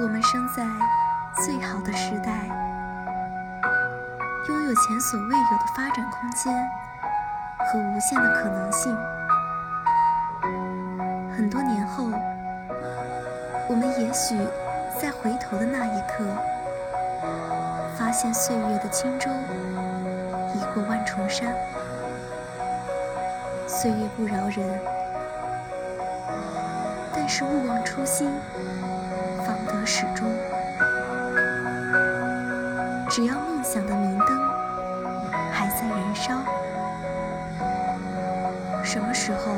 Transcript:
我们生在最好的时代，拥有前所未有的发展空间和无限的可能性。很多年后，我们也许在回头的那一刻，发现岁月的轻舟已过万重山。岁月不饶人，但是勿忘初心。始终。只要梦想的明灯还在燃烧，什么时候？